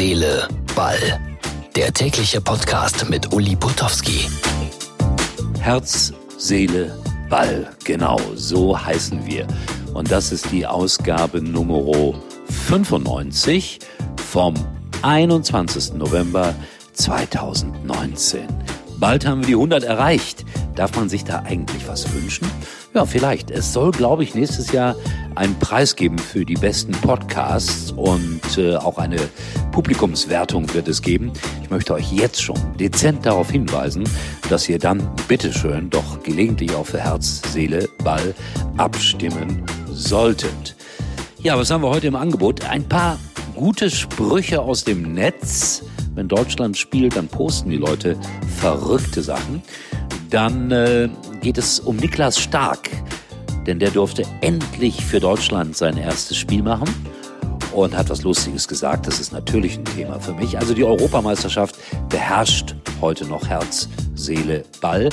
Seele, Ball. Der tägliche Podcast mit Uli Potowski. Herz, Seele, Ball. Genau, so heißen wir. Und das ist die Ausgabe Nummer 95 vom 21. November 2019. Bald haben wir die 100 erreicht. Darf man sich da eigentlich was wünschen? Ja, vielleicht. Es soll, glaube ich, nächstes Jahr einen Preis geben für die besten Podcasts und äh, auch eine Publikumswertung wird es geben. Ich möchte euch jetzt schon dezent darauf hinweisen, dass ihr dann bitteschön doch gelegentlich auch für Herz, Seele, Ball abstimmen solltet. Ja, was haben wir heute im Angebot? Ein paar gute Sprüche aus dem Netz. Wenn Deutschland spielt, dann posten die Leute verrückte Sachen. Dann äh, geht es um Niklas Stark, denn der durfte endlich für Deutschland sein erstes Spiel machen und hat was Lustiges gesagt. Das ist natürlich ein Thema für mich. Also die Europameisterschaft beherrscht heute noch Herz, Seele, Ball.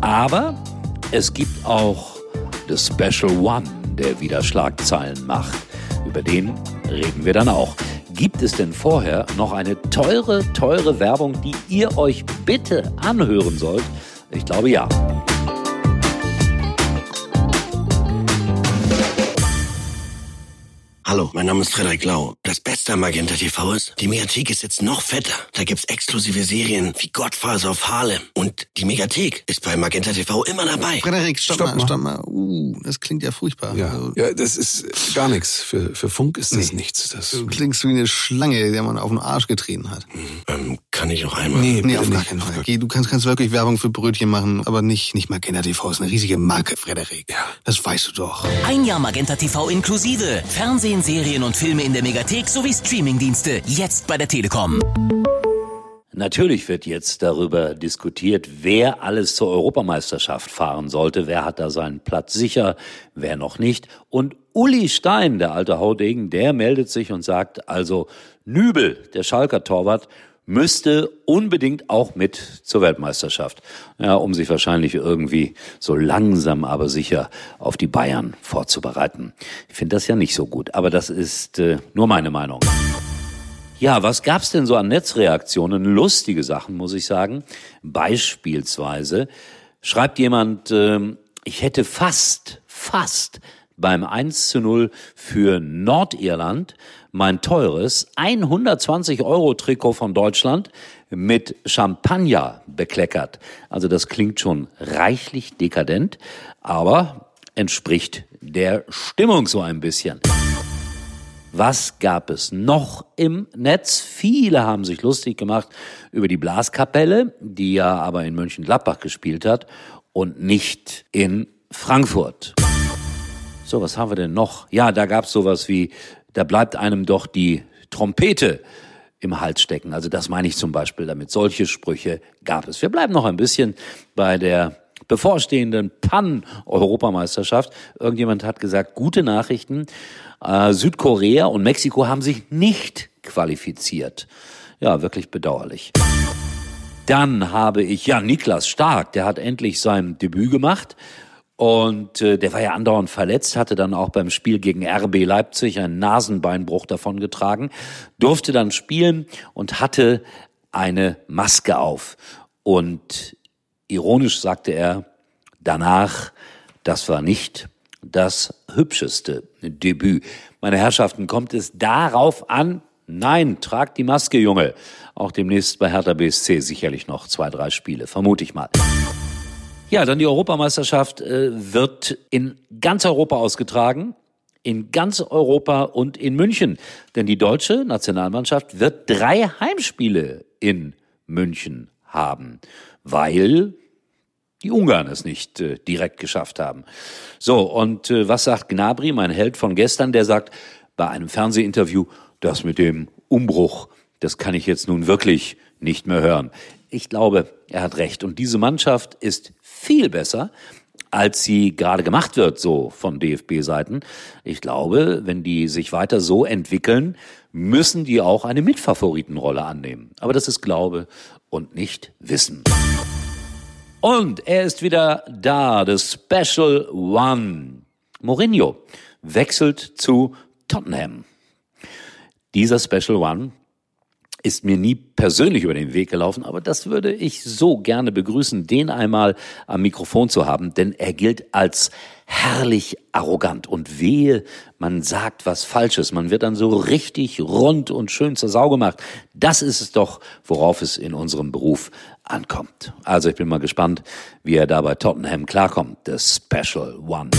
Aber es gibt auch The Special One, der wieder Schlagzeilen macht. Über den reden wir dann auch. Gibt es denn vorher noch eine teure, teure Werbung, die ihr euch bitte anhören sollt? Ich glaube ja. Hallo, mein Name ist Frederik Lau. Das Beste am Magenta TV ist, die Mediathek ist jetzt noch fetter. Da gibt's exklusive Serien wie Godfather of Harlem. Und die Mediathek ist bei Magenta TV immer dabei. Frederik, stopp, Stopp mal, mal. stopp mal. Uh, das klingt ja furchtbar. Ja, Also, ja das ist gar nichts. Für, für Funk ist das Nee. nichts. Das, Du klingst wie eine Schlange, der man auf den Arsch getreten hat. Ähm, kann ich noch einmal? nee, Nee, auf gar nicht. keinen Fall. Okay, du kannst, kannst wirklich Werbung für Brötchen machen, aber nicht, nicht Magenta TV. ist eine riesige Marke, Frederik. Ja. Das weißt du doch. Ein Jahr Magenta TV inklusive. Fernsehen, Serien und Filme in der Megathek sowie Streamingdienste. Jetzt bei der Telekom. Natürlich wird jetzt darüber diskutiert, wer alles zur Europameisterschaft fahren sollte, wer hat da seinen Platz sicher, wer noch nicht. Und Uli Stein, der alte Haudegen, der meldet sich und sagt, also Nübel, der Schalker Torwart, müsste unbedingt auch mit zur Weltmeisterschaft. Ja, um sich wahrscheinlich irgendwie so langsam aber sicher auf die Bayern vorzubereiten. Ich finde das ja nicht so gut, aber das ist äh, nur meine Meinung. Ja, was gab's denn so an Netzreaktionen? Lustige Sachen, muss ich sagen. Beispielsweise schreibt jemand, ähm, ich hätte fast, fast beim 1 zu 0 für Nordirland mein teures 120 Euro Trikot von Deutschland mit Champagner bekleckert. Also das klingt schon reichlich dekadent, aber entspricht der Stimmung so ein bisschen. Was gab es noch im Netz? Viele haben sich lustig gemacht über die Blaskapelle, die ja aber in Mönchengladbach gespielt hat und nicht in Frankfurt. So, was haben wir denn noch? Ja, da gab's sowas wie, da bleibt einem doch die Trompete im Hals stecken. Also das meine ich zum Beispiel damit. Solche Sprüche gab es. Wir bleiben noch ein bisschen bei der bevorstehenden Pan-Europameisterschaft. Irgendjemand hat gesagt, gute Nachrichten. Äh, Südkorea und Mexiko haben sich nicht qualifiziert. Ja, wirklich bedauerlich. Dann habe ich, ja, Niklas Stark, der hat endlich sein Debüt gemacht. Und äh, der war ja andauernd verletzt, hatte dann auch beim Spiel gegen RB Leipzig einen Nasenbeinbruch davongetragen, durfte dann spielen und hatte eine Maske auf. Und ironisch sagte er danach, das war nicht das hübscheste Debüt. Meine Herrschaften, kommt es darauf an? Nein, tragt die Maske, Junge. Auch demnächst bei Hertha BSC sicherlich noch zwei, drei Spiele, vermute ich mal. Ja, dann die Europameisterschaft äh, wird in ganz Europa ausgetragen. In ganz Europa und in München. Denn die deutsche Nationalmannschaft wird drei Heimspiele in München haben, weil die Ungarn es nicht äh, direkt geschafft haben. So, und äh, was sagt Gnabry, mein Held von gestern? Der sagt bei einem Fernsehinterview, das mit dem Umbruch, das kann ich jetzt nun wirklich nicht mehr hören. Ich glaube, er hat recht. Und diese Mannschaft ist viel besser, als sie gerade gemacht wird, so von DFB-Seiten. Ich glaube, wenn die sich weiter so entwickeln, müssen die auch eine Mitfavoritenrolle annehmen. Aber das ist Glaube und nicht Wissen. Und er ist wieder da, the Special One. Mourinho wechselt zu Tottenham. Dieser Special One ist mir nie persönlich über den Weg gelaufen, aber das würde ich so gerne begrüßen, den einmal am Mikrofon zu haben, denn er gilt als herrlich arrogant und wehe, man sagt was Falsches, man wird dann so richtig rund und schön zur Sau gemacht. Das ist es doch, worauf es in unserem Beruf ankommt. Also ich bin mal gespannt, wie er da bei Tottenham klarkommt, the Special One.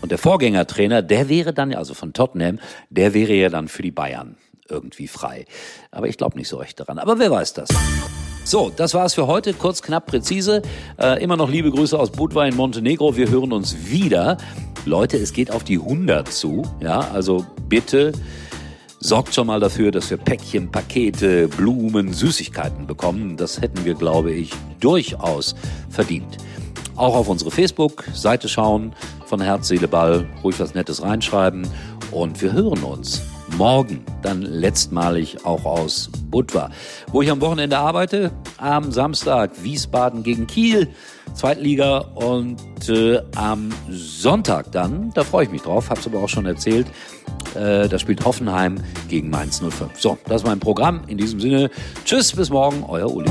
Und der Vorgängertrainer, der wäre dann, also von Tottenham, der wäre ja dann für die Bayern irgendwie frei. Aber ich glaube nicht so recht daran. Aber wer weiß das? So, das war's für heute. Kurz, knapp, präzise. Äh, immer noch liebe Grüße aus Budva in Montenegro. Wir hören uns wieder. Leute, es geht auf die 100 zu. Ja, also bitte sorgt schon mal dafür, dass wir Päckchen, Pakete, Blumen, Süßigkeiten bekommen. Das hätten wir, glaube ich, durchaus verdient. Auch auf unsere Facebook-Seite schauen von Herz, Seele, Ball. Ruhig was Nettes reinschreiben. Und wir hören uns morgen dann letztmalig auch aus Budva. Wo ich am Wochenende arbeite, am Samstag Wiesbaden gegen Kiel, Zweitliga und äh, am Sonntag dann, da freue ich mich drauf, hab's aber auch schon erzählt, äh, da spielt Hoffenheim gegen Mainz 05. So, das ist mein Programm. In diesem Sinne, tschüss, bis morgen, euer Uli.